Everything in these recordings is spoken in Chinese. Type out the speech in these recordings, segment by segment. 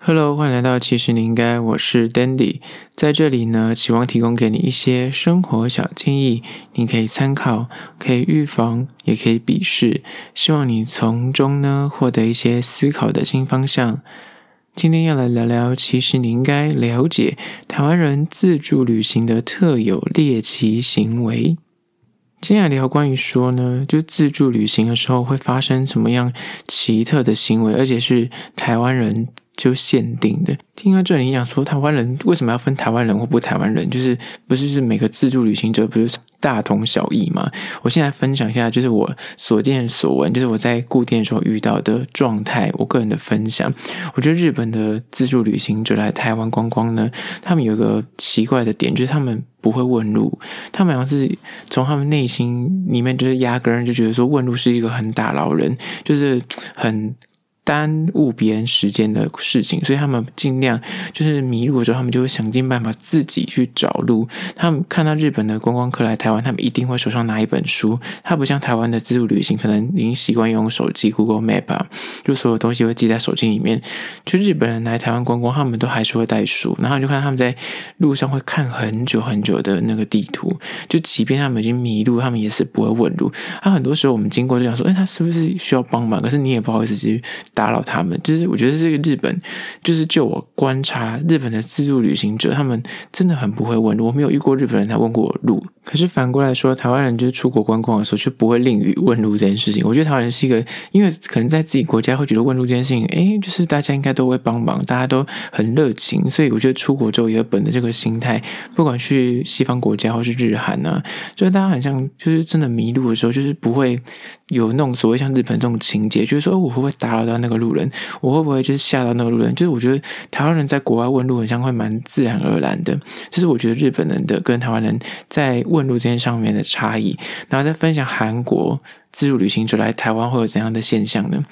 Hello，欢迎来到其实你应该，我是 Dandy，在这里呢，希望提供给你一些生活小建议，你可以参考，可以预防，也可以鄙视，希望你从中呢获得一些思考的新方向。今天要来聊聊，其实你应该了解台湾人自助旅行的特有猎奇行为。接下来聊关于说呢，就自助旅行的时候会发生什么样奇特的行为，而且是台湾人。就限定的，听到这里你想说台湾人为什么要分台湾人或不台湾人？就是不是是每个自助旅行者不是大同小异吗？我现在分享一下，就是我所见所闻，就是我在固定的时候遇到的状态，我个人的分享。我觉得日本的自助旅行者来台湾观光呢，他们有一个奇怪的点，就是他们不会问路，他们好像是从他们内心里面就是压根就觉得说问路是一个很打扰人，就是很。耽误别人时间的事情，所以他们尽量就是迷路的时候，他们就会想尽办法自己去找路。他们看到日本的观光客来台湾，他们一定会手上拿一本书。他不像台湾的自助旅行，可能已经习惯用手机 Google Map 啊，就所有东西会记在手机里面。就日本人来台湾观光，他们都还是会带书，然后你就看他们在路上会看很久很久的那个地图。就即便他们已经迷路，他们也是不会问路。他很多时候我们经过就想说，哎，他是不是需要帮忙？可是你也不好意思去。打扰他们，就是我觉得这个日本，就是就我观察日本的自助旅行者，他们真的很不会问路。我没有遇过日本人他问过路，可是反过来说，台湾人就是出国观光的时候却不会吝于问路这件事情。我觉得台湾人是一个，因为可能在自己国家会觉得问路这件事情，诶，就是大家应该都会帮忙，大家都很热情，所以我觉得出国之后也本的这个心态，不管去西方国家或是日韩呢、啊，就是大家很像，就是真的迷路的时候，就是不会有那种所谓像日本这种情节，就是说我会不会打扰到。那个路人，我会不会就是吓到那个路人？就是我觉得台湾人在国外问路，很像会蛮自然而然的。这是我觉得日本人的跟台湾人在问路这件上面的差异。然后再分享韩国自助旅行者来台湾会有怎样的现象呢？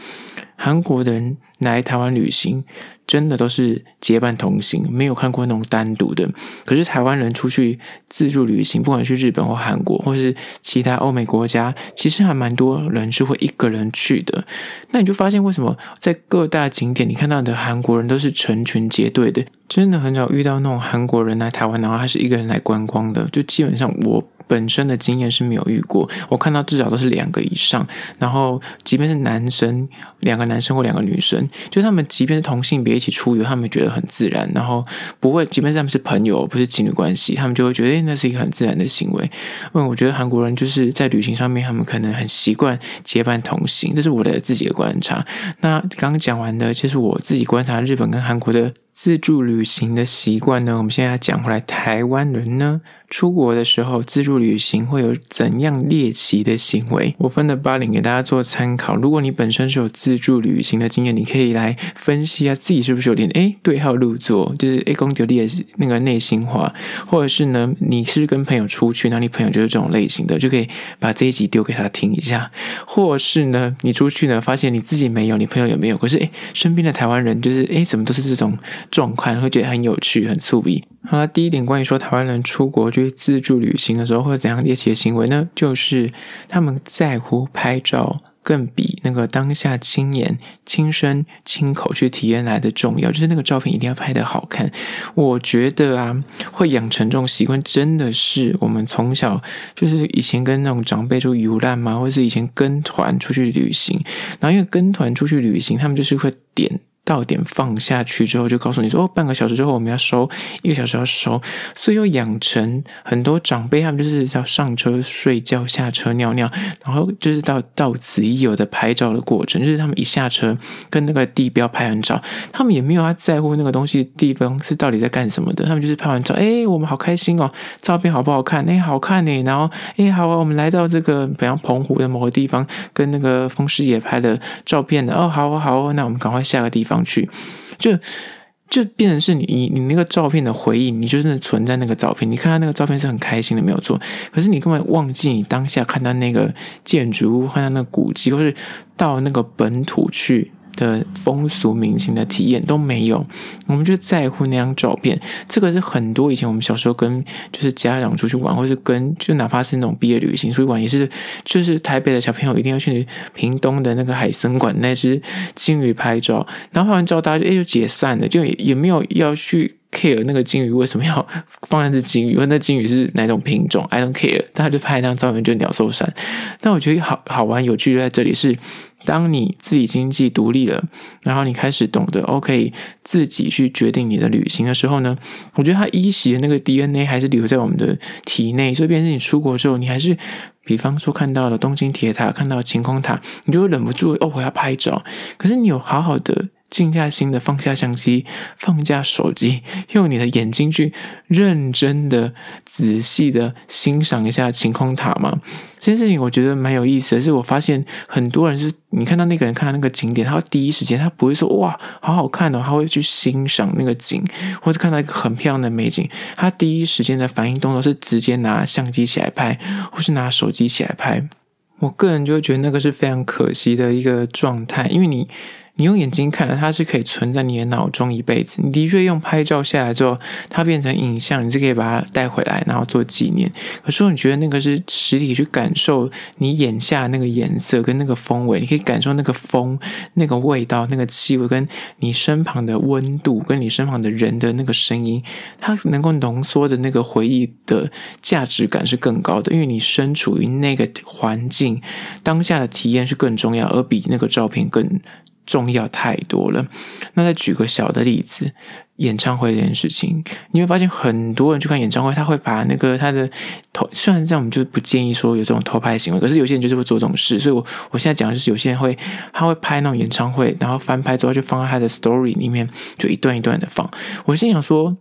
韩国的人来台湾旅行，真的都是结伴同行，没有看过那种单独的。可是台湾人出去自助旅行，不管去日本或韩国，或是其他欧美国家，其实还蛮多人是会一个人去的。那你就发现，为什么在各大景点你看到的韩国人都是成群结队的？真的很少遇到那种韩国人来台湾，然后还是一个人来观光的。就基本上我。本身的经验是没有遇过，我看到至少都是两个以上，然后即便是男生，两个男生或两个女生，就他们即便是同性别一起出游，他们觉得很自然，然后不会，即便是他们是朋友，不是情侣关系，他们就会觉得，那是一个很自然的行为。因为我觉得韩国人就是在旅行上面，他们可能很习惯结伴同行，这是我的自己的观察。那刚刚讲完的，其实我自己观察日本跟韩国的。自助旅行的习惯呢？我们现在讲回来，台湾人呢，出国的时候自助旅行会有怎样猎奇的行为？我分了八点给大家做参考。如果你本身是有自助旅行的经验，你可以来分析一下自己是不是有点诶对号入座，就是诶公牛的那个内心话，或者是呢，你是跟朋友出去，那你朋友就是这种类型的，就可以把这一集丢给他听一下。或是呢，你出去呢，发现你自己没有，你朋友也没有，可是诶身边的台湾人就是诶怎么都是这种。状况会觉得很有趣、很粗鄙。好了，第一点关于说台湾人出国去自助旅行的时候会有怎样猎奇的行为呢？就是他们在乎拍照，更比那个当下亲眼、亲身、亲口去体验来的重要。就是那个照片一定要拍得好看。我觉得啊，会养成这种习惯，真的是我们从小就是以前跟那种长辈就游览嘛，或是以前跟团出去旅行，然后因为跟团出去旅行，他们就是会点。到点放下去之后，就告诉你说：“哦，半个小时之后我们要收，一个小时要收。”所以又养成很多长辈，他们就是要上车睡觉，下车尿尿，然后就是到到此一游的拍照的过程。就是他们一下车跟那个地标拍完照，他们也没有要在乎那个东西地方是到底在干什么的。他们就是拍完照，哎，我们好开心哦，照片好不好看？哎，好看呢。然后，哎，好啊，我们来到这个比方澎湖的某个地方，跟那个风师爷拍的照片的。哦，好啊，好啊，那我们赶快下个地方。上去，就就变成是你你你那个照片的回忆，你就是存在那个照片。你看到那个照片是很开心的，没有错。可是你根本忘记你当下看到那个建筑物，看到那个古迹，或是到那个本土去的风俗民情的体验都没有，我们就在乎那张照片。这个是很多以前我们小时候跟就是家长出去玩，或是跟就哪怕是那种毕业旅行出去玩，也是就是台北的小朋友一定要去屏东的那个海参馆那只鲸鱼拍照，然后拍完照大家就哎就解散了，就也也没有要去 care 那个鲸鱼为什么要放在这鲸鱼，因为那鲸鱼是哪种品种，I don't care，大家就拍那张照片就鸟兽散。但我觉得好好玩有趣就在这里是。当你自己经济独立了，然后你开始懂得 OK 自己去决定你的旅行的时候呢，我觉得它依袭的那个 DNA 还是留在我们的体内。所以，变成你出国之后，你还是，比方说看到了东京铁塔，看到晴空塔，你就会忍不住哦，我要拍照。可是你有好好的。静下心的放下相机，放下手机，用你的眼睛去认真的、仔细的欣赏一下晴空塔吗？这件事情我觉得蛮有意思的是，我发现很多人是，你看到那个人看到那个景点，他第一时间他不会说哇，好好看哦，他会去欣赏那个景，或者看到一个很漂亮的美景，他第一时间的反应动作是直接拿相机起来拍，或是拿手机起来拍。我个人就会觉得那个是非常可惜的一个状态，因为你。你用眼睛看，它是可以存在你的脑中一辈子。你的确用拍照下来之后，它变成影像，你是可以把它带回来，然后做纪念。可是，你觉得那个是实体去感受你眼下那个颜色跟那个风味，你可以感受那个风、那个味道、那个气味，跟你身旁的温度，跟你身旁的人的那个声音，它能够浓缩的那个回忆的价值感是更高的，因为你身处于那个环境，当下的体验是更重要，而比那个照片更。重要太多了。那再举个小的例子，演唱会这件事情，你会发现很多人去看演唱会，他会把那个他的偷，虽然这样我们就不建议说有这种偷拍行为，可是有些人就是会做这种事。所以我我现在讲的就是有些人会，他会拍那种演唱会，然后翻拍之后就放在他的 story 里面，就一段一段的放。我心想说。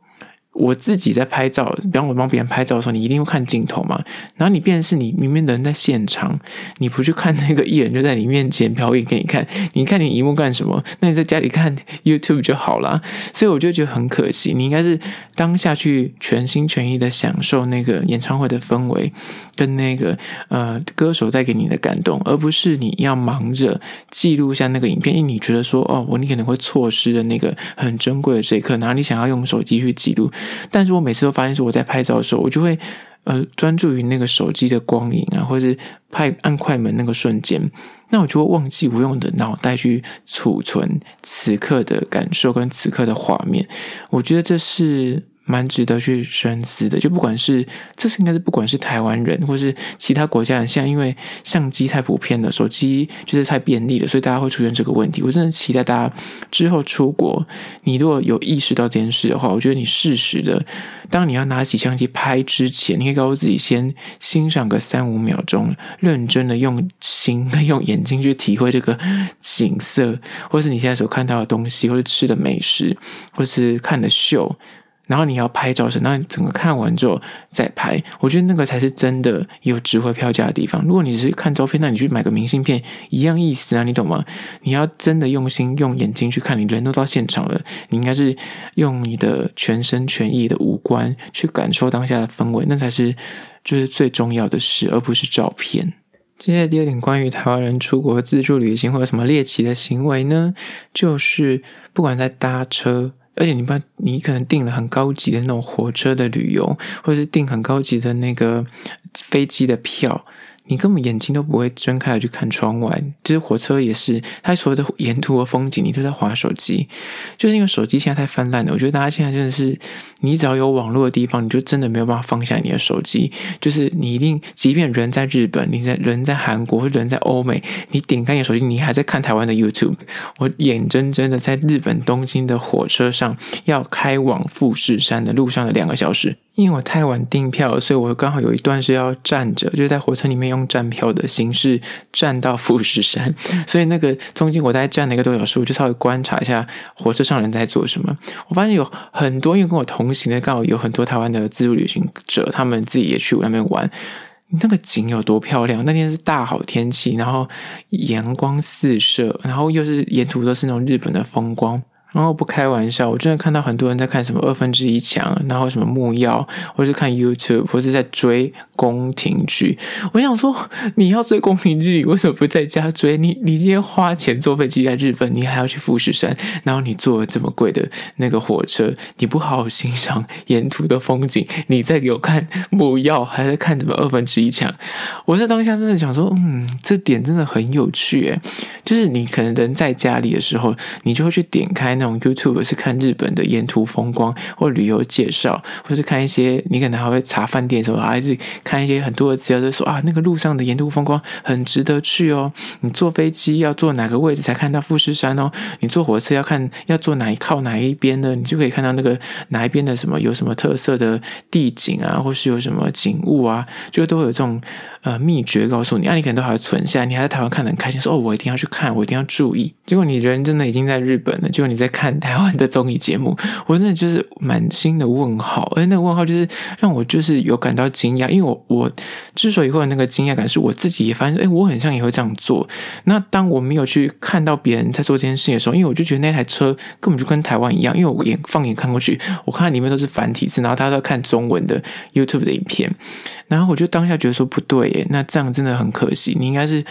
我自己在拍照，比方我帮别人拍照的时候，你一定会看镜头嘛。然后你变成是你明明人在现场，你不去看那个艺人就在你面前表演给你看，你看你荧幕干什么？那你在家里看 YouTube 就好啦。所以我就觉得很可惜，你应该是当下去全心全意的享受那个演唱会的氛围，跟那个呃歌手带给你的感动，而不是你要忙着记录下那个影片，因为你觉得说哦，我你可能会错失了那个很珍贵的这一刻，然后你想要用手机去记录。但是我每次都发现，说我在拍照的时候，我就会呃专注于那个手机的光影啊，或是拍按快门那个瞬间，那我就会忘记我用的脑袋去储存此刻的感受跟此刻的画面。我觉得这是。蛮值得去深思的，就不管是这是应该是不管是台湾人或是其他国家人，现在因为相机太普遍了，手机就是太便利了，所以大家会出现这个问题。我真的期待大家之后出国，你如果有意识到这件事的话，我觉得你适时的，当你要拿起相机拍之前，你可以告诉自己先欣赏个三五秒钟，认真的用心用眼睛去体会这个景色，或是你现在所看到的东西，或是吃的美食，或是看的秀。然后你要拍照时，那你整个看完之后再拍，我觉得那个才是真的有值回票价的地方。如果你是看照片，那你去买个明信片一样意思啊，你懂吗？你要真的用心用眼睛去看，你人都到现场了，你应该是用你的全身全意的五官去感受当下的氛围，那才是就是最重要的事，而不是照片。接下来第二点，关于台湾人出国自助旅行会有什么猎奇的行为呢？就是不管在搭车。而且你把，你可能订了很高级的那种火车的旅游，或者是订很高级的那个飞机的票。你根本眼睛都不会睁开去看窗外，就是火车也是，它所有的沿途的风景，你都在划手机，就是因为手机现在太泛滥了。我觉得大家现在真的是，你只要有网络的地方，你就真的没有办法放下你的手机。就是你一定，即便人在日本，你在人在韩国或人在欧美，你点开你的手机，你还在看台湾的 YouTube。我眼睁睁的在日本东京的火车上，要开往富士山的路上的两个小时。因为我太晚订票，所以我刚好有一段是要站着，就是在火车里面用站票的形式站到富士山。所以那个中间我大概站了一个多小时，我就稍微观察一下火车上人在做什么。我发现有很多，因为跟我同行的刚好有很多台湾的自助旅行者，他们自己也去那边玩。那个景有多漂亮？那天是大好天气，然后阳光四射，然后又是沿途都是那种日本的风光。然后不开玩笑，我真的看到很多人在看什么二分之一强，然后什么木曜，或是看 YouTube，或是在追宫廷剧。我想说，你要追宫廷剧，你为什么不在家追？你你今天花钱坐飞机来日本，你还要去富士山，然后你坐了这么贵的那个火车，你不好好欣赏沿途的风景，你再给我看木曜，还在看什么二分之一强？我在当下真的想说，嗯，这点真的很有趣，诶，就是你可能人在家里的时候，你就会去点开。那种 YouTube 是看日本的沿途风光或旅游介绍，或是看一些你可能还会查饭店的时候，还是看一些很多的资料，就说啊，那个路上的沿途风光很值得去哦。你坐飞机要坐哪个位置才看到富士山哦？你坐火车要看要坐哪一靠哪一边呢？你就可以看到那个哪一边的什么有什么特色的地景啊，或是有什么景物啊，就都会有这种呃秘诀告诉你。啊，你可能都还要存下，你还在台湾看得很开心，说哦，我一定要去看，我一定要注意。结果你人真的已经在日本了，结果你在。看台湾的综艺节目，我真的就是满心的问号，而那个问号就是让我就是有感到惊讶，因为我我之所以会有那个惊讶感，是我自己也发现，哎，我很像也会这样做。那当我没有去看到别人在做这件事情的时候，因为我就觉得那台车根本就跟台湾一样，因为我眼放眼看过去，我看里面都是繁体字，然后大家都看中文的 YouTube 的影片，然后我就当下觉得说不对那这样真的很可惜，你应该是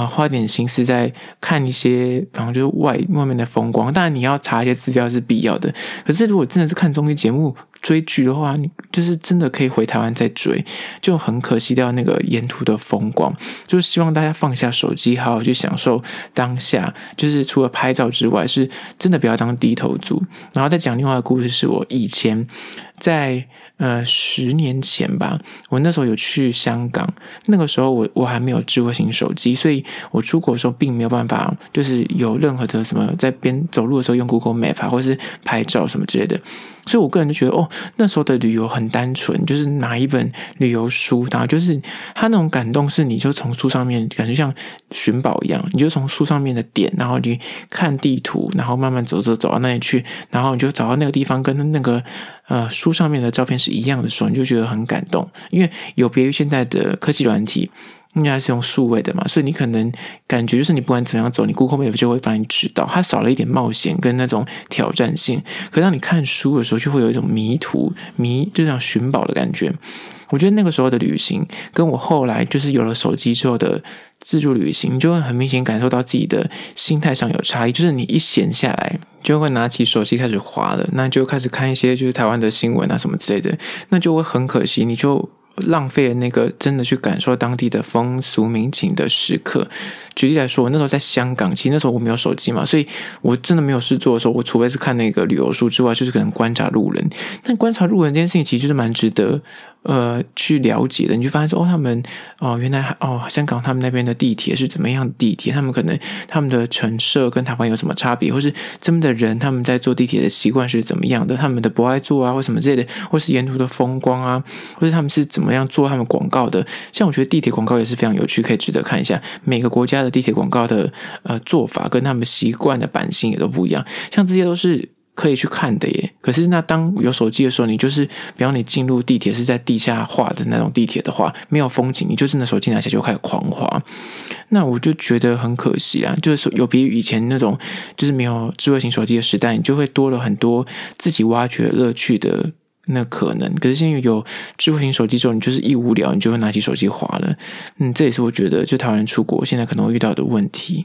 啊、花点心思在看一些，比方就是外外面的风光，当然你要。查一些资料是必要的，可是如果真的是看综艺节目追剧的话，你就是真的可以回台湾再追，就很可惜掉那个沿途的风光。就是希望大家放下手机，好好去享受当下。就是除了拍照之外，是真的不要当低头族。然后再讲另外一个故事，是我以前在。呃，十年前吧，我那时候有去香港，那个时候我我还没有智慧型手机，所以我出国的时候并没有办法，就是有任何的什么在边走路的时候用 Google Map 啊，或是拍照什么之类的。所以，我个人就觉得，哦，那时候的旅游很单纯，就是拿一本旅游书，然后就是他那种感动，是你就从书上面感觉像寻宝一样，你就从书上面的点，然后你看地图，然后慢慢走走走到那里去，然后你就找到那个地方跟那个呃书上面的照片是一样的时候，你就觉得很感动，因为有别于现在的科技软体。应该是用数位的嘛，所以你可能感觉就是你不管怎么样走，你 Google Map 就会帮你指导，它少了一点冒险跟那种挑战性。可当你看书的时候，就会有一种迷途、迷就像寻宝的感觉。我觉得那个时候的旅行，跟我后来就是有了手机之后的自助旅行，你就会很明显感受到自己的心态上有差异。就是你一闲下来，就会拿起手机开始滑了，那就开始看一些就是台湾的新闻啊什么之类的，那就会很可惜，你就。浪费了那个真的去感受当地的风俗民情的时刻。举例来说，我那时候在香港，其实那时候我没有手机嘛，所以我真的没有事做的时候，我除非是看那个旅游书之外，就是可能观察路人。但观察路人这件事情，其实就是蛮值得。呃，去了解的，你就发现说，哦，他们哦，原来哦，香港他们那边的地铁是怎么样地铁？他们可能他们的陈设跟台湾有什么差别？或是这边的人他们在坐地铁的习惯是怎么样的？他们的不爱坐啊，或什么之类的，或是沿途的风光啊，或是他们是怎么样做他们广告的？像我觉得地铁广告也是非常有趣，可以值得看一下。每个国家的地铁广告的呃做法跟他们习惯的版型也都不一样，像这些都是。可以去看的耶，可是那当有手机的时候，你就是，比方你进入地铁是在地下化的那种地铁的话，没有风景，你就是那手机拿起就开始狂滑，那我就觉得很可惜啊。就是说，有别于以前那种，就是没有智慧型手机的时代，你就会多了很多自己挖掘乐趣的那可能。可是现在有智慧型手机之后，你就是一无聊，你就会拿起手机滑了。嗯，这也是我觉得就台湾人出国现在可能会遇到的问题。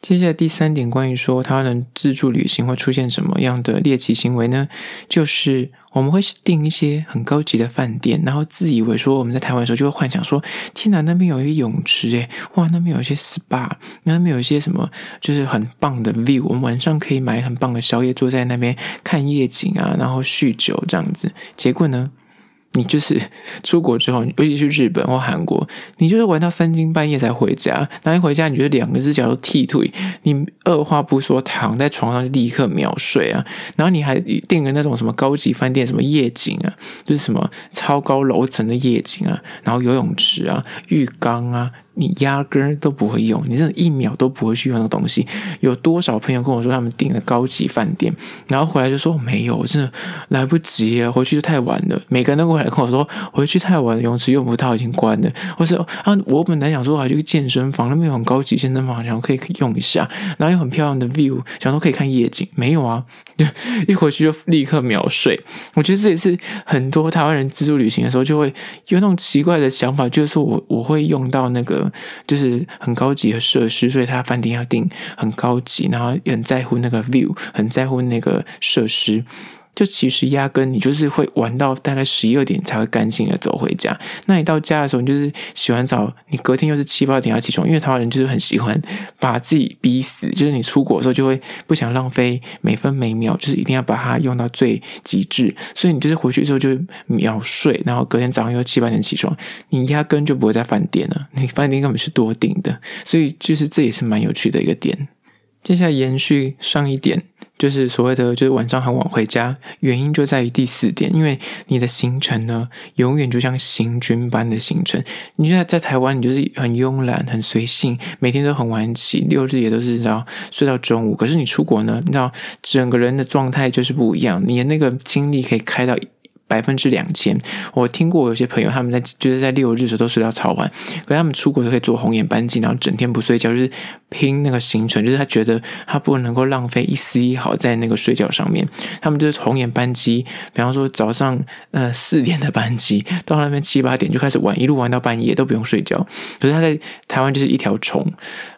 接下来第三点，关于说他能自助旅行会出现什么样的猎奇行为呢？就是我们会订一些很高级的饭店，然后自以为说我们在台湾的时候就会幻想说，天哪，那边有一个泳池，诶，哇，那边有一些 SPA，那边有一些什么，就是很棒的 view，我们晚上可以买很棒的宵夜，坐在那边看夜景啊，然后酗酒这样子。结果呢？你就是 出国之后，尤其去日本或韩国，你就是玩到三更半夜才回家，然后一回家，你觉得两个只脚都踢腿，你二话不说躺在床上就立刻秒睡啊，然后你还订个那种什么高级饭店，什么夜景啊，就是什么超高楼层的夜景啊，然后游泳池啊、浴缸啊。你压根儿都不会用，你真的一秒都不会去用的东西。有多少朋友跟我说他们订了高级饭店，然后回来就说没有，真的来不及啊，回去就太晚了。每个人都过来跟我说回去太晚了，泳池用不到，已经关了。或是啊，我本来想说我还去健身房，那边有很高级健身房，想说可以用一下，然后有很漂亮的 view，想说可以看夜景，没有啊，一回去就立刻秒睡。我觉得这也是很多台湾人自助旅行的时候就会有那种奇怪的想法，就是我我会用到那个就是很高级的设施，所以他饭店要订很高级，然后也很在乎那个 view，很在乎那个设施。就其实压根你就是会玩到大概十一二点才会干净的走回家。那你到家的时候，你就是洗完澡，你隔天又是七八点要起床，因为台湾人就是很喜欢把自己逼死，就是你出国的时候就会不想浪费每分每秒，就是一定要把它用到最极致。所以你就是回去之后就秒睡，然后隔天早上又七八点起床，你压根就不会在饭店了，你饭店根本是多订的。所以就是这也是蛮有趣的一个点。接下来延续上一点。就是所谓的，就是晚上很晚回家，原因就在于第四点，因为你的行程呢，永远就像行军般的行程。你现在在台湾，你就是很慵懒、很随性，每天都很晚起，六日也都是要睡到中午。可是你出国呢，你知道整个人的状态就是不一样，你的那个精力可以开到。百分之两千，我听过有些朋友他们在就是在六日的时候都睡到超晚，可是他们出国都可以坐红眼班机，然后整天不睡觉，就是拼那个行程，就是他觉得他不能够浪费一丝一毫在那个睡觉上面。他们就是红眼班机，比方说早上呃四点的班机，到那边七八点就开始玩，一路玩到半夜都不用睡觉。可是他在台湾就是一条虫。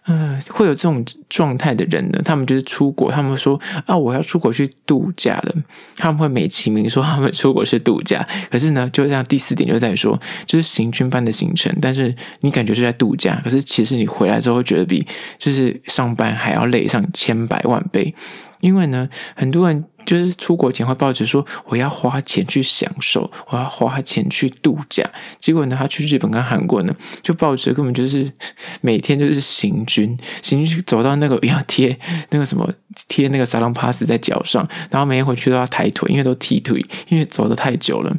呃，会有这种状态的人呢，他们就是出国，他们说啊，我要出国去度假了。他们会美其名说他们出国是度假，可是呢，就这样第四点就在说，就是行军般的行程，但是你感觉是在度假，可是其实你回来之后会觉得比就是上班还要累上千百万倍。因为呢，很多人就是出国前会抱着说我要花钱去享受，我要花钱去度假。结果呢，他去日本跟韩国呢，就抱着根本就是 每天就是行军，行军走到那个 要贴那个什么贴那个撒浪巴斯在脚上，然后每天回去都要抬腿，因为都踢腿，因为走得太久了。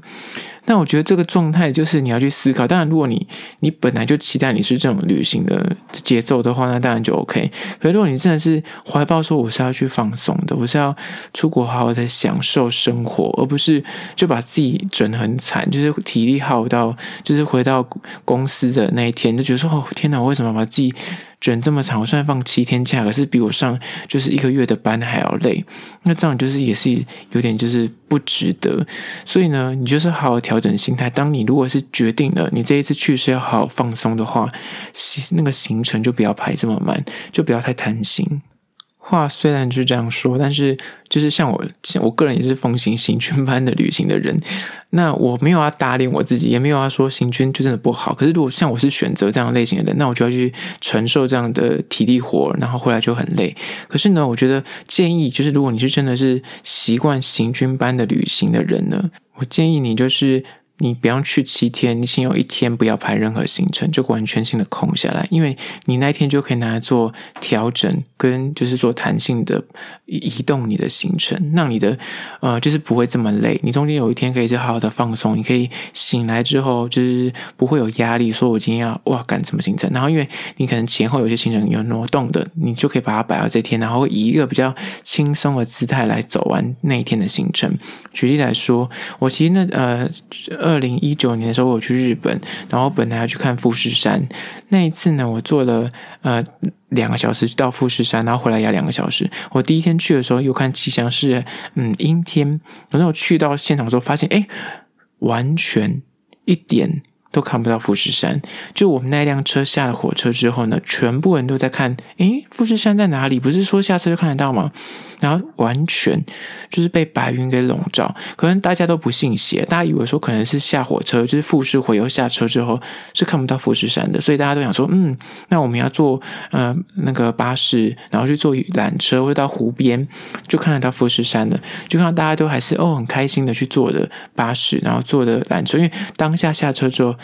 但我觉得这个状态就是你要去思考。当然，如果你你本来就期待你是这种旅行的节奏的话，那当然就 OK。可是如果你真的是怀抱说我是要去放松的，我是要出国好好好的享受生活，而不是就把自己整得很惨，就是体力耗到，就是回到公司的那一天就觉得说哦天哪，我为什么把自己卷这么惨，我虽然放七天假，可是比我上就是一个月的班还要累。那这样就是也是有点就是不值得。所以呢，你就是好好调整心态。当你如果是决定了你这一次去是要好好放松的话，那个行程就不要排这么满，就不要太贪心。话虽然是这样说，但是就是像我，我个人也是奉行行军般的旅行的人。那我没有要打脸我自己，也没有要说行军就真的不好。可是如果像我是选择这样类型的人，那我就要去承受这样的体力活，然后回来就很累。可是呢，我觉得建议就是，如果你是真的是习惯行军般的旅行的人呢，我建议你就是。你不要去七天，你先有一天不要排任何行程，就完全性的空下来，因为你那一天就可以拿来做调整，跟就是做弹性的移动你的行程，让你的呃就是不会这么累。你中间有一天可以就好好的放松，你可以醒来之后就是不会有压力，说我今天要哇赶什么行程，然后因为你可能前后有些行程有挪动的，你就可以把它摆到这天，然后以一个比较轻松的姿态来走完那一天的行程。举例来说，我其实那呃。二零一九年的时候，我去日本，然后本来要去看富士山。那一次呢，我坐了呃两个小时到富士山，然后回来也两个小时。我第一天去的时候，又看气象是嗯阴天，然后去到现场的时候，发现哎，完全一点。都看不到富士山。就我们那辆车下了火车之后呢，全部人都在看，诶，富士山在哪里？不是说下车就看得到吗？然后完全就是被白云给笼罩。可能大家都不信邪，大家以为说可能是下火车，就是富士回游下车之后是看不到富士山的，所以大家都想说，嗯，那我们要坐呃那个巴士，然后去坐缆车，会到湖边就看得到富士山的。就看到大家都还是哦很开心的去坐的巴士，然后坐的缆车，因为当下下车之后。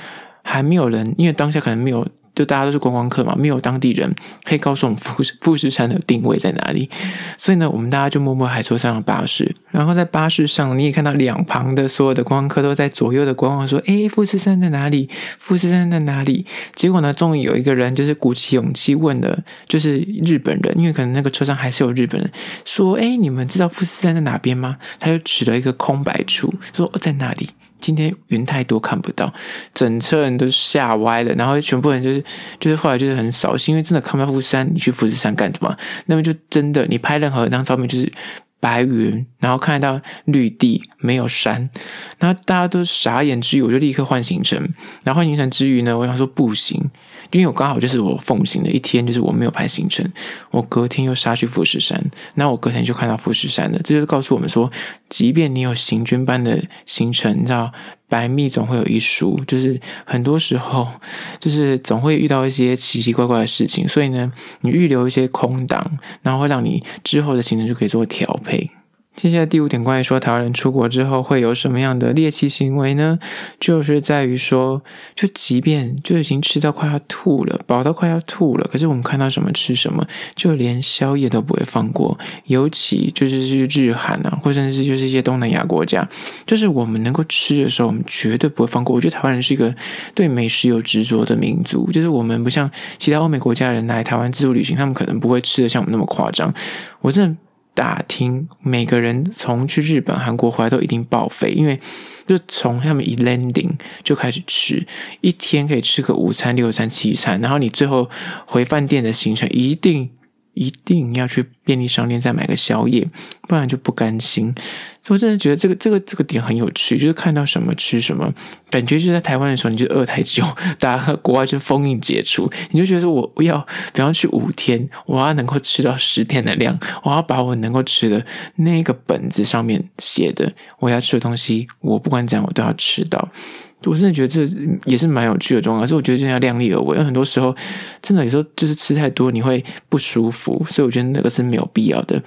还没有人，因为当下可能没有就大家都是观光客嘛，没有当地人可以告诉我们富士富士山的定位在哪里，所以呢，我们大家就默默还坐上了巴士。然后在巴士上，你也看到两旁的所有的观光客都在左右的观望，说：“诶，富士山在哪里？富士山在哪里？”结果呢，终于有一个人就是鼓起勇气问了，就是日本人，因为可能那个车上还是有日本人，说：“诶，你们知道富士山在哪边吗？”他就指了一个空白处，说：“在哪里？”今天云太多看不到，整车人都吓歪了，然后全部人就是就是后来就是很扫兴，因为真的看不到富士山，你去富士山干什么？那么就真的你拍任何一张照片就是。白云，然后看到绿地，没有山，然后大家都傻眼之余，我就立刻换行程。然后换行程之余呢，我想说不行，因为我刚好就是我奉行的一天，就是我没有排行程，我隔天又杀去富士山，那我隔天就看到富士山了。这就是告诉我们说，即便你有行军般的行程，你知道。白蜜总会有一疏，就是很多时候，就是总会遇到一些奇奇怪怪的事情，所以呢，你预留一些空档，然后会让你之后的行程就可以做调配。接下来第五点，关于说台湾人出国之后会有什么样的猎奇行为呢？就是在于说，就即便就已经吃到快要吐了，饱到快要吐了，可是我们看到什么吃什么，就连宵夜都不会放过。尤其就是是日韩啊，或者是就是一些东南亚国家，就是我们能够吃的时候，我们绝对不会放过。我觉得台湾人是一个对美食有执着的民族，就是我们不像其他欧美国家人来台湾自助旅行，他们可能不会吃的像我们那么夸张。我真的。打听每个人从去日本、韩国回来都一定报废，因为就从他们一 landing 就开始吃，一天可以吃个五餐、六餐、七餐，然后你最后回饭店的行程一定。一定要去便利商店再买个宵夜，不然就不甘心。所以我真的觉得这个这个这个点很有趣，就是看到什么吃什么，感觉就在台湾的时候你就饿太久，大家国外就封印解除，你就觉得我我要比方去五天，我要能够吃到十天的量，我要把我能够吃的那个本子上面写的我要吃的东西，我不管怎样我都要吃到。我真的觉得这也是蛮有趣的状况，可是我觉得这要量力而为，因为很多时候真的有时候就是吃太多你会不舒服，所以我觉得那个是没有必要的。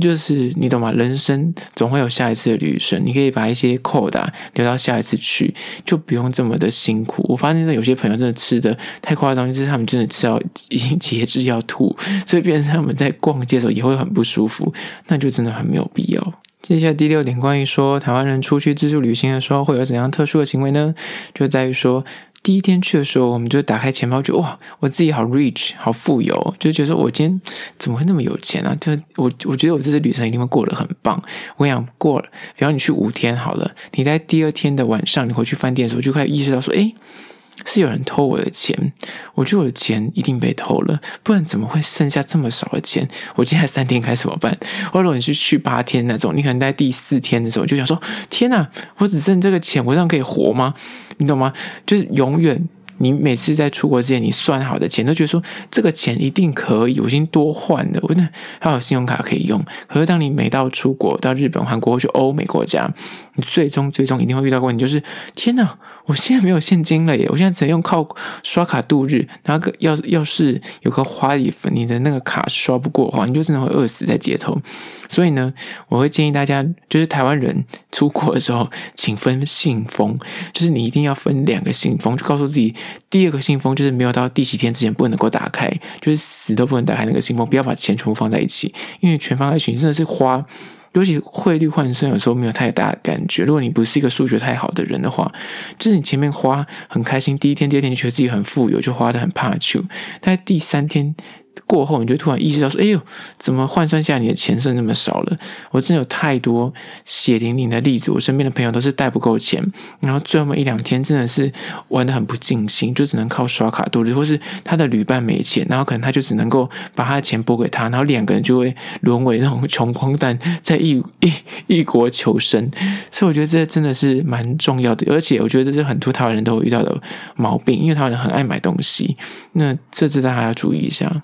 就是你懂吗？人生总会有下一次的旅程，你可以把一些扣打留到下一次去，就不用这么的辛苦。我发现有些朋友真的吃的太夸张，就是他们真的吃到已经节制要吐，所以变成他们在逛街的时候也会很不舒服，那就真的很没有必要。接下来第六点，关于说台湾人出去自助旅行的时候会有怎样特殊的行为呢？就在于说，第一天去的时候，我们就打开钱包，就哇，我自己好 rich，好富有，就觉得我今天怎么会那么有钱啊？就我我觉得我这次旅程一定会过得很棒。我想过了，比方你去五天好了，你在第二天的晚上，你回去饭店的时候，就开始意识到说，诶。是有人偷我的钱，我觉得我的钱一定被偷了，不然怎么会剩下这么少的钱？我接下来三天该怎么办？或者你是去八天那种，你可能在第四天的时候就想说：天哪，我只剩这个钱，我这样可以活吗？你懂吗？就是永远，你每次在出国之前，你算好的钱，都觉得说这个钱一定可以，我已经多换了，我那还有信用卡可以用。可是当你每到出国到日本、韩国或去欧美国家，你最终最终一定会遇到问题，就是天哪。我现在没有现金了耶！我现在只能用靠刷卡度日。然后要要是有个花里粉，你的那个卡刷不过的话，你就真的会饿死在街头。所以呢，我会建议大家，就是台湾人出国的时候，请分信封，就是你一定要分两个信封，就告诉自己，第二个信封就是没有到第几天之前不能够打开，就是死都不能打开那个信封，不要把钱全部放在一起，因为全放在一起真的是花。尤其汇率换算有时候没有太大的感觉。如果你不是一个数学太好的人的话，就是你前面花很开心，第一天、第二天觉得自己很富有，就花的很怕穷，但第三天。过后，你就突然意识到说：“哎呦，怎么换算下你的钱剩那么少了？”我真的有太多血淋淋的例子，我身边的朋友都是带不够钱，然后最后那一两天真的是玩得很不尽兴，就只能靠刷卡度日，或是他的旅伴没钱，然后可能他就只能够把他的钱拨给他，然后两个人就会沦为那种穷光蛋，在异异异国求生。所以我觉得这真的是蛮重要的，而且我觉得这是很多台湾人都会遇到的毛病，因为台湾人很爱买东西，那这次大家要注意一下。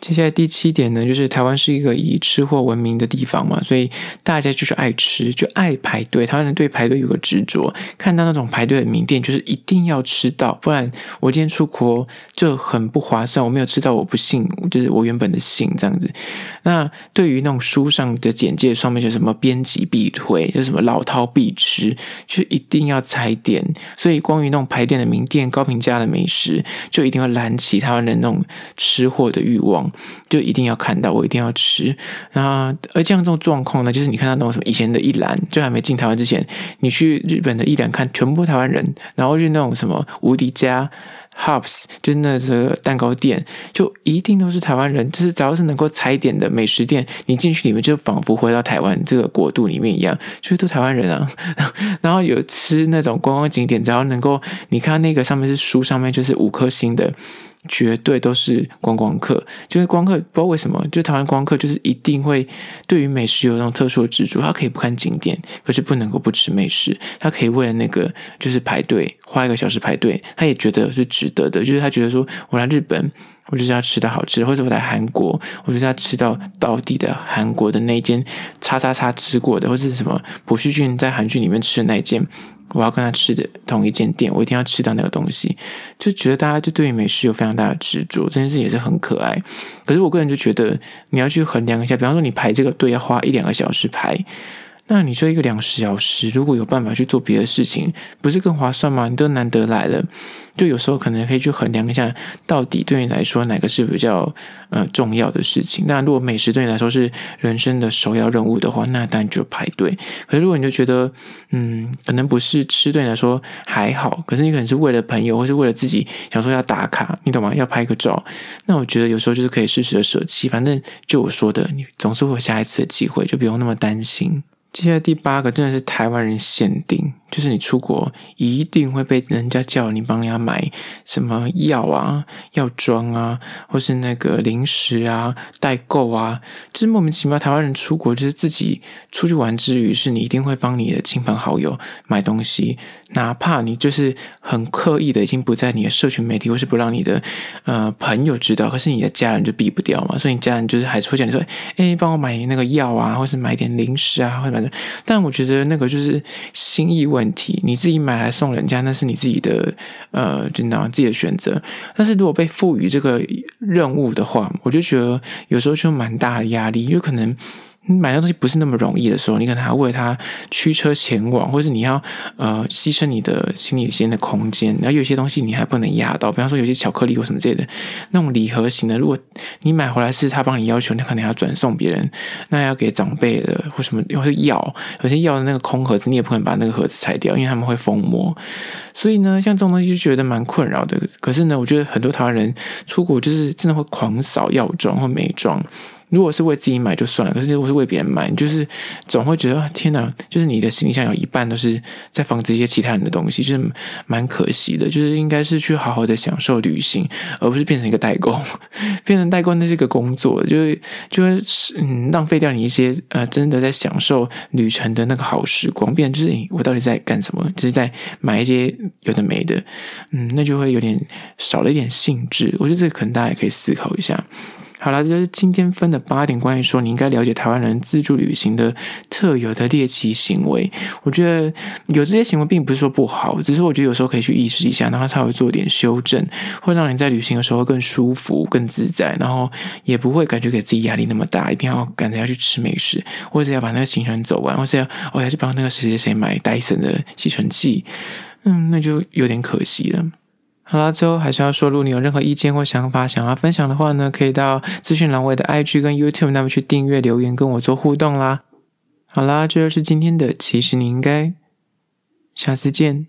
接下来第七点呢，就是台湾是一个以吃货闻名的地方嘛，所以大家就是爱吃，就爱排队。台湾人对排队有个执着，看到那种排队的名店，就是一定要吃到，不然我今天出国就很不划算。我没有吃到，我不信，就是我原本的姓这样子。那对于那种书上的简介上面就什么编辑必推，就什么老饕必吃，就一定要踩点。所以关于那种排店的名店、高评价的美食，就一定会燃起台湾人那种吃货的欲望。就一定要看到，我一定要吃。那而这样这种状况呢，就是你看到那种什么以前的一兰，就还没进台湾之前，你去日本的一兰看，全部台湾人，然后去那种什么无敌家、Hops，就是那个蛋糕店，就一定都是台湾人。就是只要是能够踩点的美食店，你进去里面就仿佛回到台湾这个国度里面一样，就是都台湾人啊。然后有吃那种观光景点，只要能够你看那个上面是书上面就是五颗星的。绝对都是观光客，就是观光客，不知道为什么，就台湾观光客就是一定会对于美食有那种特殊的执着，他可以不看景点，可是不能够不吃美食，他可以为了那个就是排队花一个小时排队，他也觉得是值得的，就是他觉得说我来日本，我就是要吃到好吃的，或者我来韩国，我就是要吃到到底的韩国的那间叉叉叉吃过的，或者什么朴叙俊在韩剧里面吃的那间。我要跟他吃的同一间店，我一定要吃到那个东西，就觉得大家就对于美食有非常大的执着，这件事也是很可爱。可是我个人就觉得，你要去衡量一下，比方说你排这个队要花一两个小时排。那你说一个两小时，如果有办法去做别的事情，不是更划算吗？你都难得来了，就有时候可能可以去衡量一下，到底对你来说哪个是比较呃重要的事情。那如果美食对你来说是人生的首要任务的话，那当然就排队。可是如果你就觉得，嗯，可能不是吃对你来说还好，可是你可能是为了朋友，或是为了自己想说要打卡，你懂吗？要拍个照，那我觉得有时候就是可以适时的舍弃。反正就我说的，你总是会有下一次的机会，就不用那么担心。接下第八个真的是台湾人限定。就是你出国一定会被人家叫你帮人家买什么药啊、药妆啊，或是那个零食啊、代购啊，就是莫名其妙。台湾人出国就是自己出去玩之余，是你一定会帮你的亲朋好友买东西，哪怕你就是很刻意的已经不在你的社群媒体，或是不让你的呃朋友知道，可是你的家人就避不掉嘛，所以你家人就是还是会叫你说：“哎，帮我买那个药啊，或是买点零食啊，或者买的。”但我觉得那个就是心意问题，你自己买来送人家，那是你自己的，呃，就那自己的选择。但是如果被赋予这个任务的话，我就觉得有时候就蛮大的压力，因为可能。你买的东西不是那么容易的时候，你可能还为他驱车前往，或是你要呃牺牲你的行李间的空间，然后有些东西你还不能压到，比方说有些巧克力或什么之类的那种礼盒型的，如果你买回来是他帮你要求，你可能要转送别人，那要给长辈的或什么，或是药，有些药的那个空盒子，你也不可能把那个盒子拆掉，因为他们会封膜。所以呢，像这种东西就觉得蛮困扰的。可是呢，我觉得很多台湾人出国就是真的会狂扫药妆或美妆。如果是为自己买就算了，可是如果是为别人买，你就是总会觉得天哪，就是你的行李箱有一半都是在放这些其他人的东西，就是蛮可惜的。就是应该是去好好的享受旅行，而不是变成一个代购。变成代购那是一个工作，就是就是嗯，浪费掉你一些呃真的在享受旅程的那个好时光。变成就是我到底在干什么？就是在买一些有的没的，嗯，那就会有点少了一点兴致。我觉得这个可能大家也可以思考一下。好了，这就是今天分的八点，关于说你应该了解台湾人自助旅行的特有的猎奇行为。我觉得有这些行为并不是说不好，只是我觉得有时候可以去意识一下，然后稍微做点修正，会让你在旅行的时候更舒服、更自在，然后也不会感觉给自己压力那么大，一定要赶着要去吃美食，或者要把那个行程走完，或者要我要去帮那个谁谁谁买戴森的吸尘器，嗯，那就有点可惜了。好啦，最后还是要说，如果你有任何意见或想法想要分享的话呢，可以到资讯栏位的 IG 跟 YouTube 那边去订阅留言跟我做互动啦。好啦，这就是今天的，其实你应该，下次见。